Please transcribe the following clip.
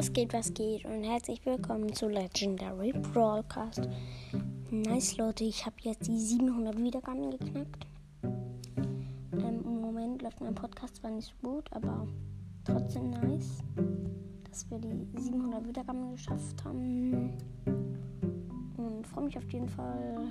Was geht, was geht und herzlich willkommen zu Legendary Broadcast. Nice Leute, ich habe jetzt die 700 Wiedergaben geknackt. Ähm, Im Moment läuft mein Podcast zwar nicht so gut, aber trotzdem nice, dass wir die 700 Wiedergaben geschafft haben. Und freue mich auf jeden Fall